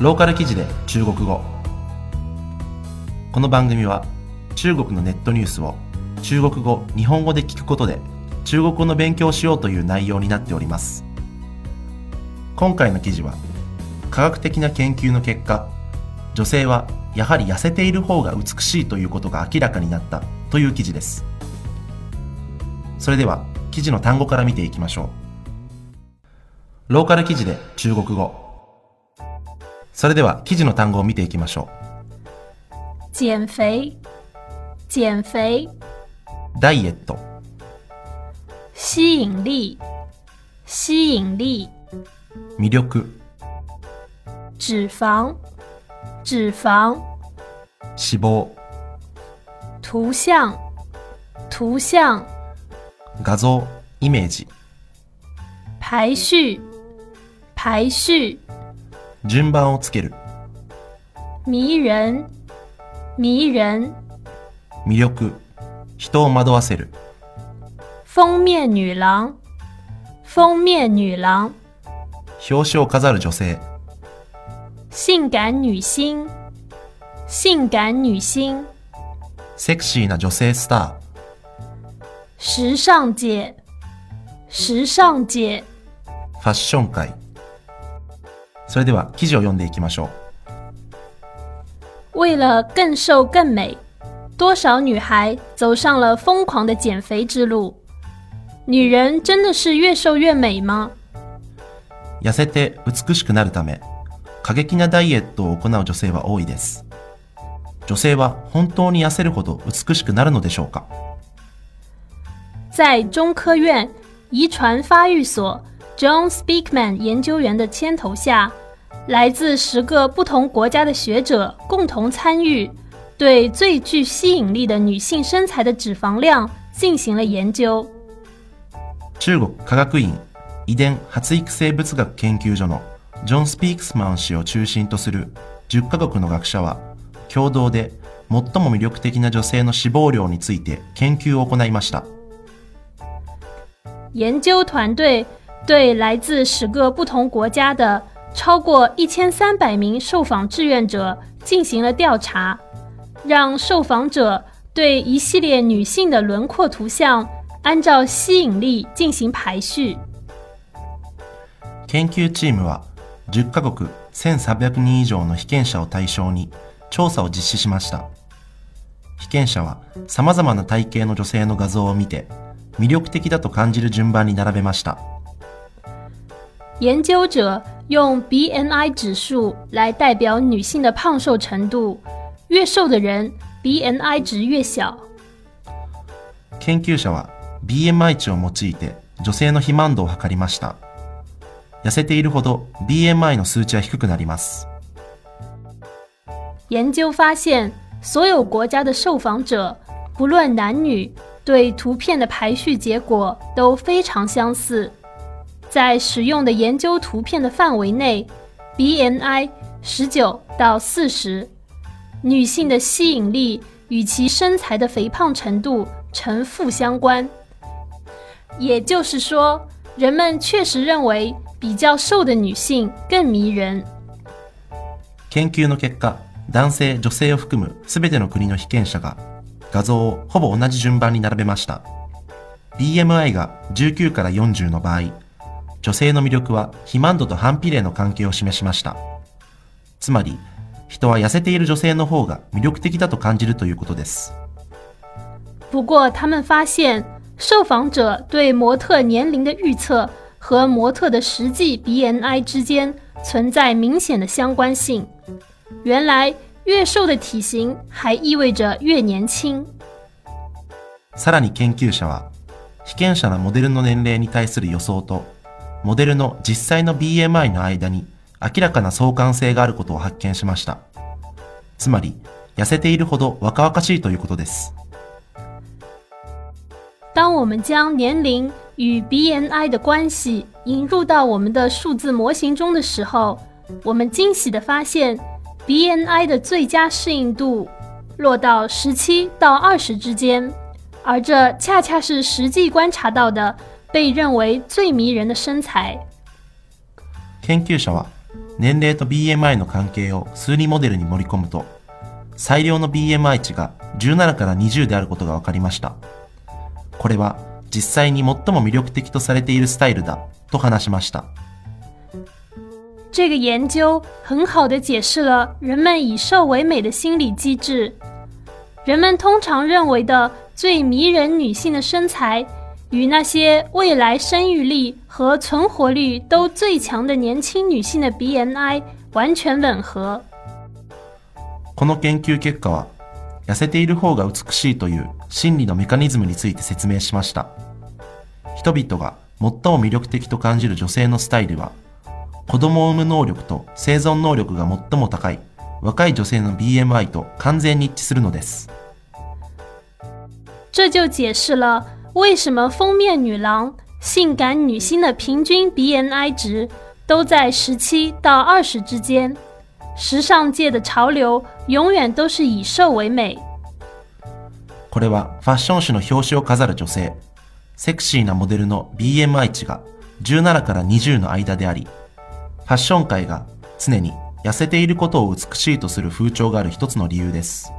ローカル記事で中国語。この番組は中国のネットニュースを中国語日本語で聞くことで中国語の勉強をしようという内容になっております。今回の記事は科学的な研究の結果女性はやはり痩せている方が美しいということが明らかになったという記事です。それでは記事の単語から見ていきましょう。ローカル記事で中国語。それでは記事の単語を見ていきましょ减肥，减肥，うダイエット。吸引力，吸引力，魅力。脂肪，脂肪，脂肪。图像，图像，画像。イメージ。排序，排序，順番をつける。迷人，迷人，魅力。人を惑わせる。封面女郎，封面女郎，表紙を飾る女性。性感女星，性感女星，セクシーな女性スタ时尚姐，时尚姐。ーファッション界それでは記事を読んでいきましょう为了更瘦更美，多少女孩走上了疯狂的减肥之路。女人真的是越瘦越美吗？痩せて美しくなるため過激なダイエットを行う女性は多いです女性は本当に痩せるほど美しくなるのでしょうか？在中科院遗传发育所 John Speakman 研究员的牵头下，来自十个不同国家的学者共同参与，对最具吸引力的女性身材的脂肪量进行了研究。中国科学院遺伝発育生物学研究所のジョン・スピークスマン氏を中心とする10カ国の学者は共同で最も魅力的な女性の脂肪量について研究を行いました研究团队对来自十个不同国家的超过一千三百名受访志愿者进行了调查，让受访者对一系列女性的轮廓图像按照吸引力进行排序。研究チームは10カ国1300人以上の被験者を対象に調査を実施しました被験者は様々な体型の女性の画像を見て魅力的だと感じる順番に並べました 研究者用 BNI 指数来代表女性的胖瘦程度，越瘦的人 BNI 值越小。研究者は BMI 値を用いて女性の肥満度を測りました痩せているほど BMI の数値は低くなります研究发现，所有国家的受访者，不论男女，对图片的排序结果都非常相似。 在使用的研究图片的范围内，BNI 十九到四十，女性的吸引力与其身材的肥胖程度呈负相关。也就是说，人们确实认为比较瘦的女性更迷人。研究の結果男性女性を含む全ての国の被験者が画像をほぼ同じ順番に並べました BMI が19から40の場合 女性の魅力は肥満度と反比例の関係を示しましたつまり人は痩せている女性の方が魅力的だと感じるということです不过，他们发现受访者对模特年龄的预测和模特的实际 BNI 之间存在明显的相关性。原来，越瘦的体型还意味着越年轻。さらに研究者は被験者のモデルの年齢に対する予想とモデルの実際の BMI の間に明らかな相関性があることを発見しました。つまり痩せているほど若々しいということです。当我们将年龄与 BNI 的关系引入到我们的数字模型中的时候，我们惊喜地发现，BNI 的最佳适应度落到十七到二十之间，而这恰恰是实际观察到的被认为最迷人的身材。研究者は年齢と BMI の関係を数理モデルに盛り込むと、最良の BMI 値が17から20であることが分かりました。これは実際に最も魅力的とされているスタイルだと話しました。这个研究很好的解释了人们以瘦为美的心理机制。人们通常认为的最迷人女性的身材，与那些未来生育力和存活率都最强的年轻女性的 BMI 完全吻合。この研究結果は、痩せている方が美しいという心理のメカニズムについて説明しました。人々が最も魅力的と感じる女性のスタイルは、子供を産む能力と生存能力が最も高い若い女性の BMI と完全に一致するのです。这就解释了为什么封面女郎、性感女星的平均 BMI 值都在十七到二十之间？时尚界的潮流永远都是以瘦为美。これはファッション誌の表紙を飾る女性、セクシーなモデルの BMI 値が17から20の間であり、ファッション界が常に痩せていることを美しいとする風潮がある一つの理由です。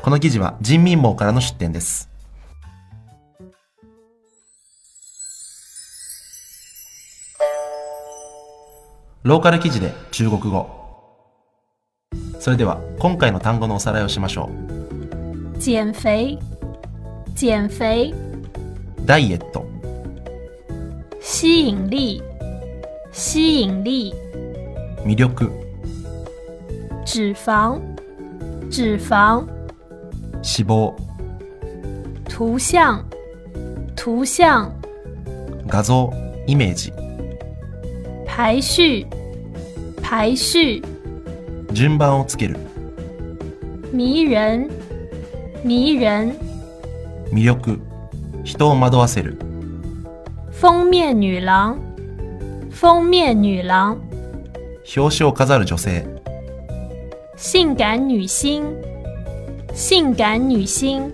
この記事は人民網からの出展です。ローカル記事で中国語。それでは今回の単語のおさらいをしましょう。减肥，减肥，ダイエット、吸引力，吸引力，魅力、脂肪，脂肪，脂肪、图像，图像，画像、イメージ、排序，排序，順番をつける、迷人，迷人，魅力、人を惑わせる、封面女郎，封面女郎，表紙を飾る女性、性感女星，性感女星，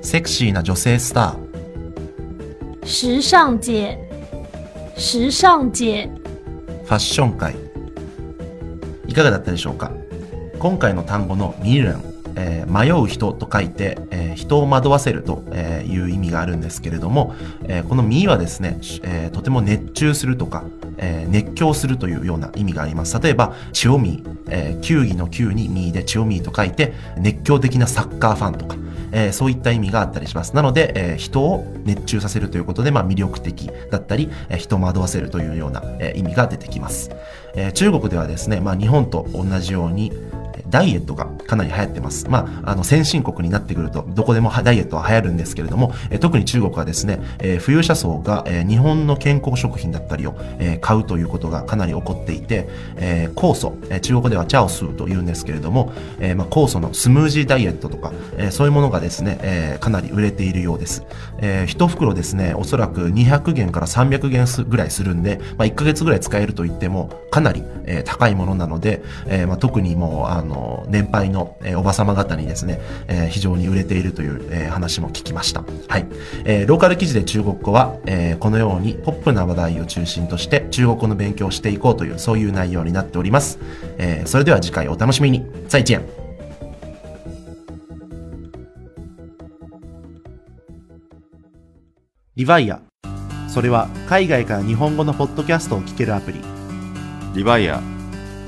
セクシーな女性スター、时尚界，时尚界， ファッション界。いかがだったでしょうか？今回の単語のミルン、えー迷う人と書いて、えー人を惑わせるという意味があるんですけれども、えーこのミはですね、えーとても熱中するとか、えー熱狂するというような意味があります。例えば、チオミー、えー球技の球にミーでチオミーと書いて、熱狂的なサッカーファンとか、えーそういった意味があったりします。なので、えー人を熱中させるということで、まあ、魅力的だったり、えー人を惑わせるというような、えー意味が出てきます。えー中国ではですね、まあ、日本と同じように、ダイエットがかなり流行ってます。まあ、あの、先進国になってくると、どこでもダイエットは流行るんですけれども、えー特に中国はですね、えー富裕者層が、えー日本の健康食品だったりを、えー買うということがかなり起こっていて、えー酵素、えー中国ではチャオスーと言うんですけれども、えーまあ、酵素のスムージーダイエットとか、えーそういうものがですね、えーかなり売れているようです。えー一袋ですね、おそらく200元から300元ぐらいするんで、まあ、1ヶ月ぐらい使えると言っても、かなり、えー高いものなので、えーまあ、特にもう、あの、年配の、えーおばさま方にですね、えー非常に売れているという、えー話も聞きました。はい。えーローカル記事で中国語は、えーこのようにポップな話題を中心として中国語の勉強をしていこうという、そういう内容になっております。えーそれでは次回お楽しみに。再见。リヴァイア。それは海外から日本語のポッドキャストを聞けるアプリ。リバイア